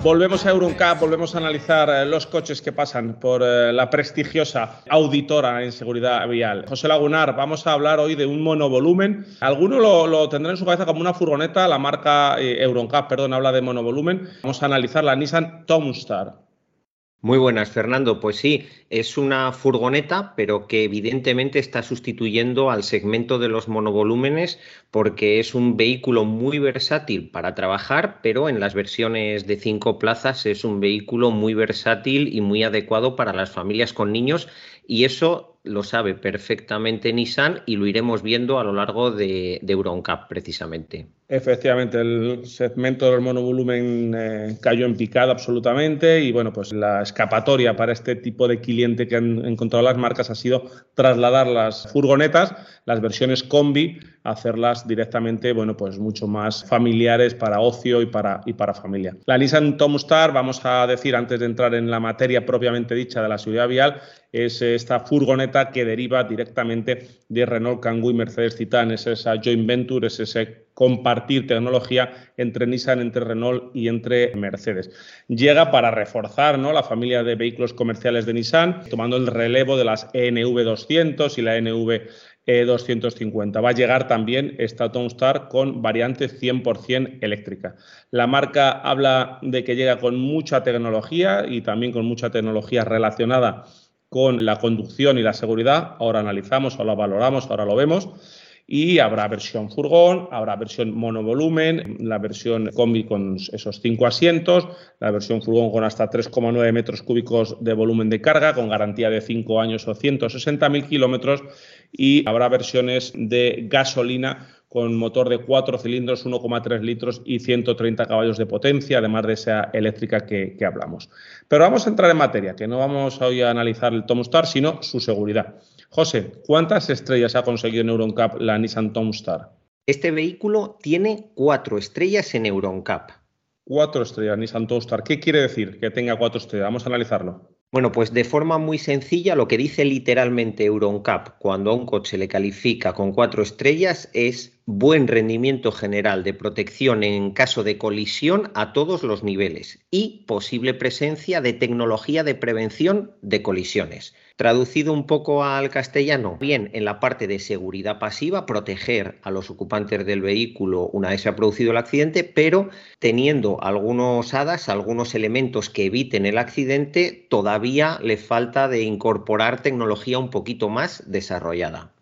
Volvemos a Euroncap, volvemos a analizar eh, los coches que pasan por eh, la prestigiosa auditora en seguridad vial. José Lagunar, vamos a hablar hoy de un monovolumen. Alguno lo, lo en su cabeza como una furgoneta, la marca eh, Euroncap, perdón, habla de monovolumen. Vamos a analizar la Nissan Tomstar. Muy buenas, Fernando. Pues sí, es una furgoneta, pero que evidentemente está sustituyendo al segmento de los monovolúmenes porque es un vehículo muy versátil para trabajar, pero en las versiones de cinco plazas es un vehículo muy versátil y muy adecuado para las familias con niños y eso lo sabe perfectamente Nissan y lo iremos viendo a lo largo de, de Euroncap precisamente. Efectivamente, el segmento del monovolumen eh, cayó en picada absolutamente y bueno, pues la escapatoria para este tipo de cliente que han encontrado las marcas ha sido trasladar las furgonetas, las versiones combi, hacerlas directamente, bueno, pues mucho más familiares para ocio y para, y para familia. La Nissan Tomstar, vamos a decir antes de entrar en la materia propiamente dicha de la seguridad vial, es esta furgoneta que deriva directamente de Renault Kangoo y Mercedes Citan, es esa joint venture, es ese compartir tecnología entre Nissan, entre Renault y entre Mercedes. Llega para reforzar ¿no? la familia de vehículos comerciales de Nissan, tomando el relevo de las ENV 200 y la ENV 250. Va a llegar también esta Tomstar con variante 100% eléctrica. La marca habla de que llega con mucha tecnología y también con mucha tecnología relacionada con la conducción y la seguridad. Ahora analizamos, ahora valoramos, ahora lo vemos. Y habrá versión furgón, habrá versión monovolumen, la versión combi con esos cinco asientos, la versión furgón con hasta 3,9 metros cúbicos de volumen de carga, con garantía de 5 años o 160.000 kilómetros. Y habrá versiones de gasolina con motor de 4 cilindros, 1,3 litros y 130 caballos de potencia, además de esa eléctrica que, que, hablamos. Pero vamos a entrar en materia, que no vamos hoy a analizar el Tomstar, sino su seguridad. José, ¿cuántas estrellas ha conseguido en EuronCap la Nissan Tomstar? Este vehículo tiene cuatro estrellas en EuronCap. Cuatro estrellas, Nissan Tomstar. ¿Qué quiere decir que tenga cuatro estrellas? Vamos a analizarlo. Bueno, pues de forma muy sencilla, lo que dice literalmente EuronCap cuando a un coche le califica con cuatro estrellas es buen rendimiento general de protección en caso de colisión a todos los niveles y posible presencia de tecnología de prevención de colisiones. Traducido un poco al castellano, bien en la parte de seguridad pasiva, proteger a los ocupantes del vehículo una vez se ha producido el accidente, pero teniendo algunos hadas, algunos elementos que eviten el accidente, todavía le falta de incorporar tecnología un poquito más desarrollada.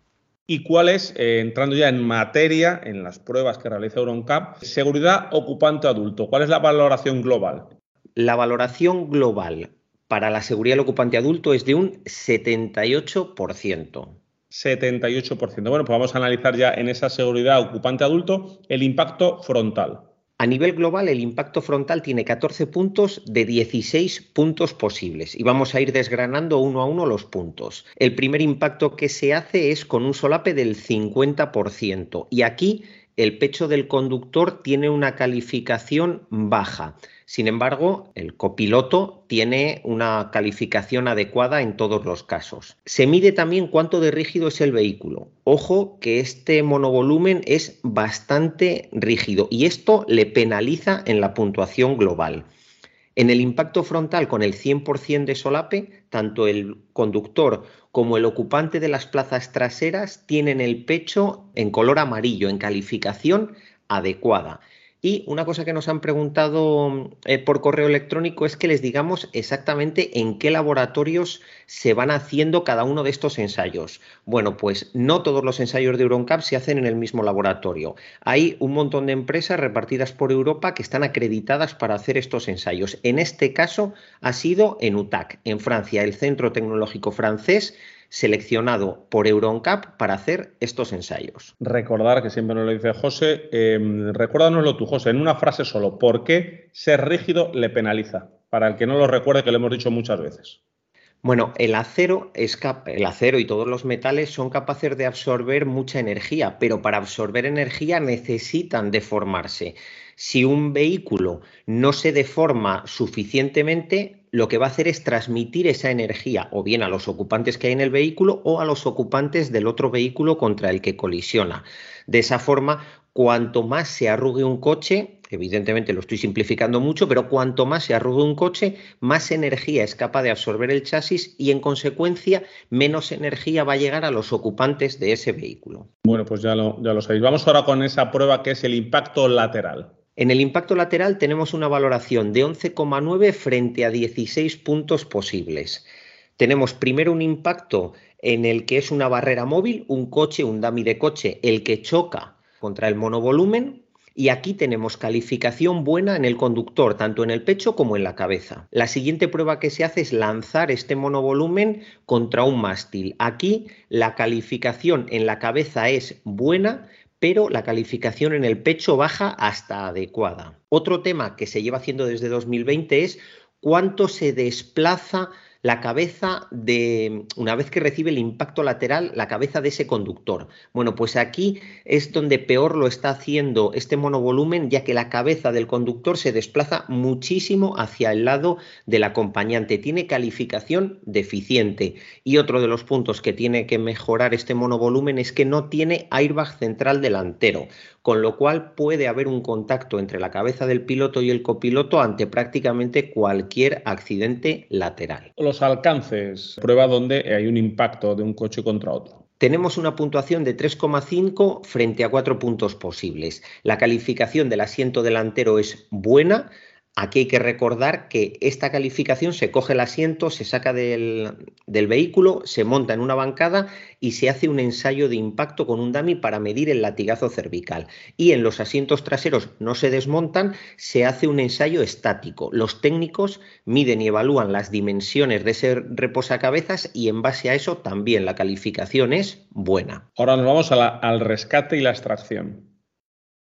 ¿Y cuál es, eh, entrando ya en materia, en las pruebas que realiza EuronCap, seguridad ocupante adulto? ¿Cuál es la valoración global? La valoración global para la seguridad del ocupante adulto es de un 78%. 78%. Bueno, pues vamos a analizar ya en esa seguridad ocupante adulto el impacto frontal. A nivel global, el impacto frontal tiene 14 puntos de 16 puntos posibles y vamos a ir desgranando uno a uno los puntos. El primer impacto que se hace es con un solape del 50% y aquí el pecho del conductor tiene una calificación baja. Sin embargo, el copiloto tiene una calificación adecuada en todos los casos. Se mide también cuánto de rígido es el vehículo. Ojo que este monovolumen es bastante rígido y esto le penaliza en la puntuación global. En el impacto frontal con el 100% de solape, tanto el conductor como el ocupante de las plazas traseras tienen el pecho en color amarillo, en calificación adecuada. Y una cosa que nos han preguntado eh, por correo electrónico es que les digamos exactamente en qué laboratorios se van haciendo cada uno de estos ensayos. Bueno, pues no todos los ensayos de EuronCap se hacen en el mismo laboratorio. Hay un montón de empresas repartidas por Europa que están acreditadas para hacer estos ensayos. En este caso ha sido en UTAC, en Francia, el Centro Tecnológico Francés seleccionado por EuronCap para hacer estos ensayos. Recordar que siempre nos lo dice José, eh, recuérdanoslo tú, José, en una frase solo, ¿por qué ser rígido le penaliza? Para el que no lo recuerde, que lo hemos dicho muchas veces. Bueno, el acero, es el acero y todos los metales son capaces de absorber mucha energía, pero para absorber energía necesitan deformarse. Si un vehículo no se deforma suficientemente, lo que va a hacer es transmitir esa energía o bien a los ocupantes que hay en el vehículo o a los ocupantes del otro vehículo contra el que colisiona. De esa forma, cuanto más se arrugue un coche, evidentemente lo estoy simplificando mucho, pero cuanto más se arrugue un coche, más energía es capaz de absorber el chasis y en consecuencia menos energía va a llegar a los ocupantes de ese vehículo. Bueno, pues ya lo, ya lo sabéis. Vamos ahora con esa prueba que es el impacto lateral. En el impacto lateral tenemos una valoración de 11,9 frente a 16 puntos posibles. Tenemos primero un impacto en el que es una barrera móvil, un coche, un dummy de coche, el que choca contra el monovolumen. Y aquí tenemos calificación buena en el conductor, tanto en el pecho como en la cabeza. La siguiente prueba que se hace es lanzar este monovolumen contra un mástil. Aquí la calificación en la cabeza es buena, pero la calificación en el pecho baja hasta adecuada. Otro tema que se lleva haciendo desde 2020 es cuánto se desplaza la cabeza de, una vez que recibe el impacto lateral, la cabeza de ese conductor. Bueno, pues aquí es donde peor lo está haciendo este monovolumen, ya que la cabeza del conductor se desplaza muchísimo hacia el lado del acompañante. Tiene calificación deficiente. Y otro de los puntos que tiene que mejorar este monovolumen es que no tiene airbag central delantero con lo cual puede haber un contacto entre la cabeza del piloto y el copiloto ante prácticamente cualquier accidente lateral. Alcances, prueba donde hay un impacto de un coche contra otro. Tenemos una puntuación de 3,5 frente a 4 puntos posibles. La calificación del asiento delantero es buena, Aquí hay que recordar que esta calificación se coge el asiento, se saca del, vehículo, se monta en una bancada y se hace un ensayo de impacto con un dummy para medir el latigazo cervical. Y en los asientos traseros no se desmontan, se hace un ensayo estático. Los técnicos miden y evalúan las dimensiones de ese reposacabezas y en base a eso también la calificación es buena. Ahora nos vamos al rescate y la extracción.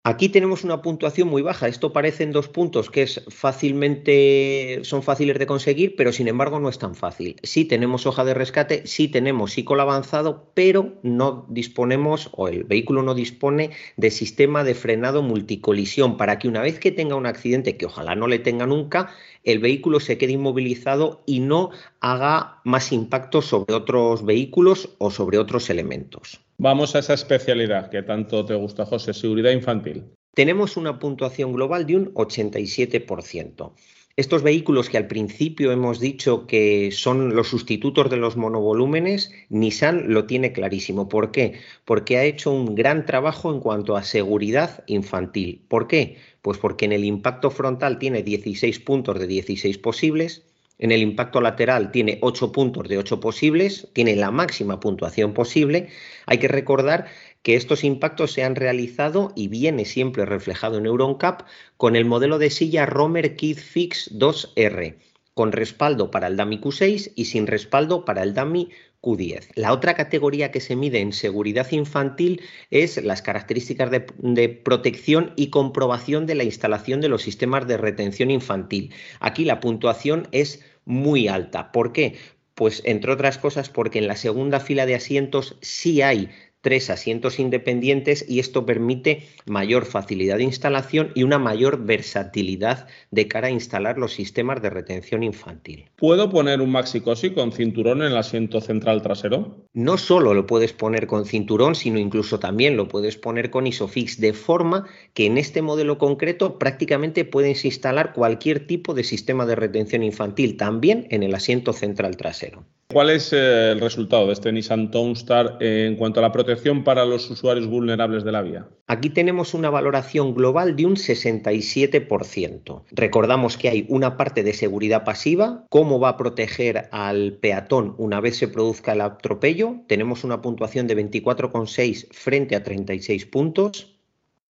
Aquí tenemos una puntuación muy baja. Esto parece en dos puntos que es fácilmente, son fáciles de conseguir, pero sin embargo no es tan fácil. Sí tenemos hoja de rescate, sí tenemos psicol avanzado, pero no disponemos o el vehículo no dispone de sistema de frenado multicolisión para que una vez que tenga un accidente, que ojalá no le tenga nunca, el vehículo se quede inmovilizado y no haga más impacto sobre otros vehículos o sobre otros elementos. Vamos a esa especialidad que tanto te gusta, José, seguridad infantil. Tenemos una puntuación global de un 87%. Estos vehículos que al principio hemos dicho que son los sustitutos de los monovolúmenes, Nissan lo tiene clarísimo. ¿Por qué? Porque ha hecho un gran trabajo en cuanto a seguridad infantil. ¿Por qué? Pues porque en el impacto frontal tiene 16 puntos de 16 posibles, en el impacto lateral tiene 8 puntos de 8 posibles, tiene la máxima puntuación posible. Hay que recordar que estos impactos se han realizado y viene siempre reflejado en EuronCap con el modelo de silla Romer Kid Fix 2R, con respaldo para el DAMI Q6 y sin respaldo para el DAMI Q10. La otra categoría que se mide en seguridad infantil es las características de, de, protección y comprobación de la instalación de los sistemas de retención infantil. Aquí la puntuación es muy alta. ¿Por qué? Pues entre otras cosas porque en la segunda fila de asientos sí hay tres asientos independientes y esto permite mayor facilidad de instalación y una mayor versatilidad de cara a instalar los sistemas de retención infantil. ¿Puedo poner un Maxi-Cosi con cinturón en el asiento central trasero? No solo lo puedes poner con cinturón, sino incluso también lo puedes poner con Isofix, de forma que en este modelo concreto prácticamente puedes instalar cualquier tipo de sistema de retención infantil, también en el asiento central trasero. ¿Cuál es eh, el resultado de este Nissan Townstar en cuanto a la protección para los usuarios vulnerables de la vía? Aquí tenemos una valoración global de un 67%. Recordamos que hay una parte de seguridad pasiva, cómo va a proteger al peatón una vez se produzca el atropello. Tenemos una puntuación de 24,6 frente a 36 puntos.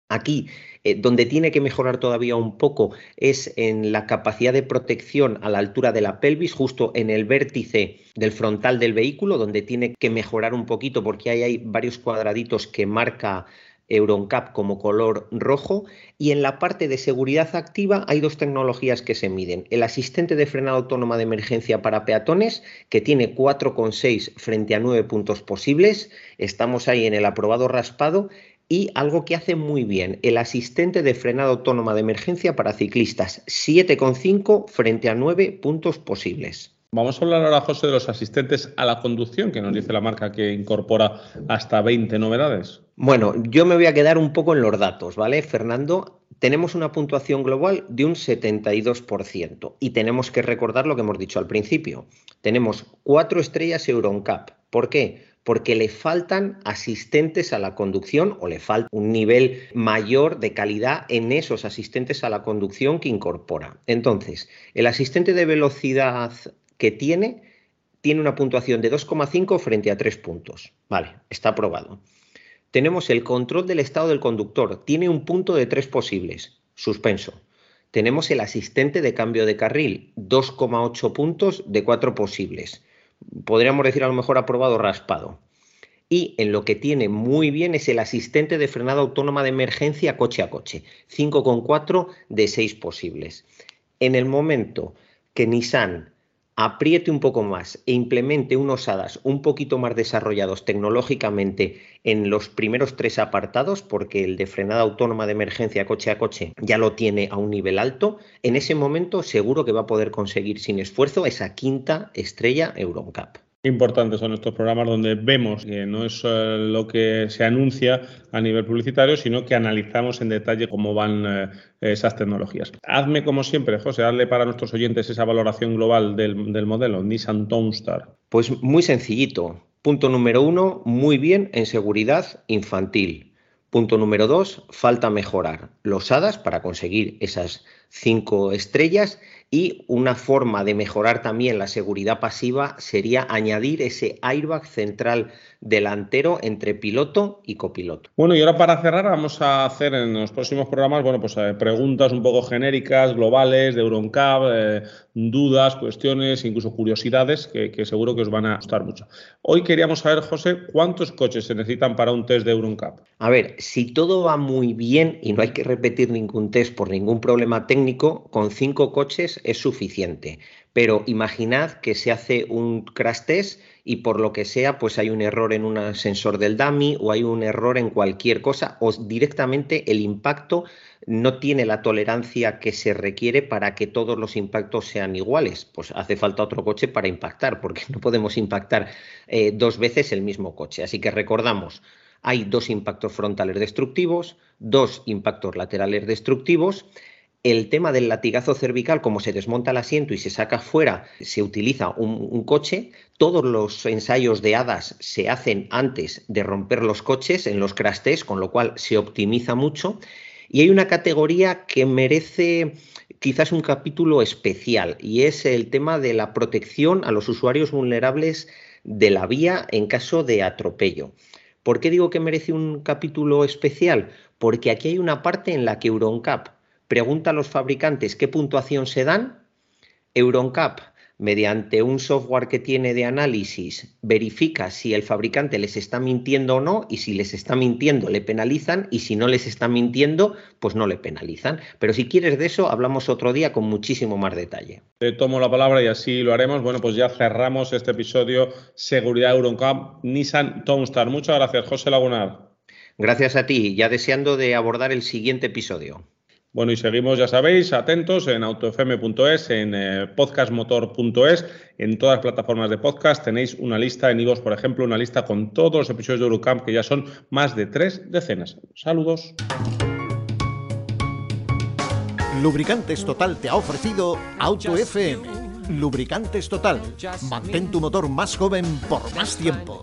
Aquí eh, donde tiene que mejorar todavía un poco es en la capacidad de protección a la altura de la pelvis, justo en el vértice del frontal del vehículo, donde tiene que mejorar un poquito porque ahí hay varios cuadraditos que marca EuronCap como color rojo y en la parte de seguridad activa hay dos tecnologías que se miden. El asistente de frenado autónoma de emergencia para peatones que tiene 4,6 frente a 9 puntos posibles. Estamos ahí en el aprobado raspado y algo que hace muy bien, el asistente de frenado autónoma de emergencia para ciclistas, 7,5 frente a 9 puntos posibles. Vamos a hablar ahora, José, de los asistentes a la conducción, que nos dice la marca que incorpora hasta 20 novedades. Bueno, yo me voy a quedar un poco en los datos, ¿vale? Fernando, tenemos una puntuación global de un 72% y tenemos que recordar lo que hemos dicho al principio. Tenemos cuatro estrellas EuronCap. ¿Por qué? Porque le faltan asistentes a la conducción o le falta un nivel mayor de calidad en esos asistentes a la conducción que incorpora. Entonces, el asistente de velocidad que tiene tiene una puntuación de 2,5 frente a 3 puntos. Vale, está aprobado. Tenemos el control del estado del conductor, tiene un punto de 3 posibles, suspenso. Tenemos el asistente de cambio de carril, 2,8 puntos de 4 posibles podríamos decir a lo mejor aprobado raspado. Y en lo que tiene muy bien es el asistente de frenada autónoma de emergencia coche a coche, 5,4 de 6 posibles. En el momento que Nissan apriete un poco más e implemente unos HADAS un poquito más desarrollados tecnológicamente en los primeros tres apartados, porque el de frenada autónoma de emergencia coche a coche ya lo tiene a un nivel alto, en ese momento seguro que va a poder conseguir sin esfuerzo esa quinta estrella EuronCap importantes son estos programas donde vemos que no es eh, lo que se anuncia a nivel publicitario, sino que analizamos en detalle cómo van eh, esas tecnologías. Hazme como siempre, José, hazle para nuestros oyentes esa valoración global del, del modelo Nissan Townstar. Pues muy sencillito. Punto número uno, muy bien en seguridad infantil. Punto número dos, falta mejorar los HADAS para conseguir esas cinco estrellas y una forma de mejorar también la seguridad pasiva sería añadir ese airbag central delantero entre piloto y copiloto. Bueno, y ahora para cerrar vamos a hacer en los próximos programas, bueno, pues eh, preguntas un poco genéricas, globales, de Euroncab, eh, dudas, cuestiones, incluso curiosidades que, que, seguro que os van a gustar mucho. Hoy queríamos saber, José, ¿cuántos coches se necesitan para un test de Euroncab? A ver, si todo va muy bien y no hay que repetir ningún test por ningún problema técnico, con cinco coches es suficiente. Pero imaginad que se hace un crash test y por lo que sea, pues hay un error en un sensor del dummy o hay un error en cualquier cosa o directamente el impacto no tiene la tolerancia que se requiere para que todos los impactos sean iguales. Pues hace falta otro coche para impactar, porque no podemos impactar eh, dos veces el mismo coche. Así que recordamos, hay dos impactos frontales destructivos, dos impactos laterales destructivos el tema del latigazo cervical, como se desmonta el asiento y se saca fuera, se utiliza un, coche. Todos los ensayos de hadas se hacen antes de romper los coches en los crash con lo cual se optimiza mucho. Y hay una categoría que merece quizás un capítulo especial y es el tema de la protección a los usuarios vulnerables de la vía en caso de atropello. ¿Por qué digo que merece un capítulo especial? Porque aquí hay una parte en la que EuronCap pregunta a los fabricantes qué puntuación se dan, EuronCap, mediante un software que tiene de análisis, verifica si el fabricante les está mintiendo o no, y si les está mintiendo le penalizan, y si no les está mintiendo, pues no le penalizan. Pero si quieres de eso, hablamos otro día con muchísimo más detalle. Te tomo la palabra y así lo haremos. Bueno, pues ya cerramos este episodio Seguridad EuronCap Nissan Townstar. Muchas gracias, José Lagunar. Gracias a ti, ya deseando de abordar el siguiente episodio. Bueno, y seguimos, ya sabéis, atentos en autofm.es, en eh, podcastmotor.es, en todas las plataformas de podcast. Tenéis una lista en iVoox, por ejemplo, una lista con todos los episodios de Eurocamp, que ya son más de tres decenas. Saludos. Lubricantes Total te ha ofrecido Auto FM Lubricantes Total. Mantén tu motor más joven por más tiempo.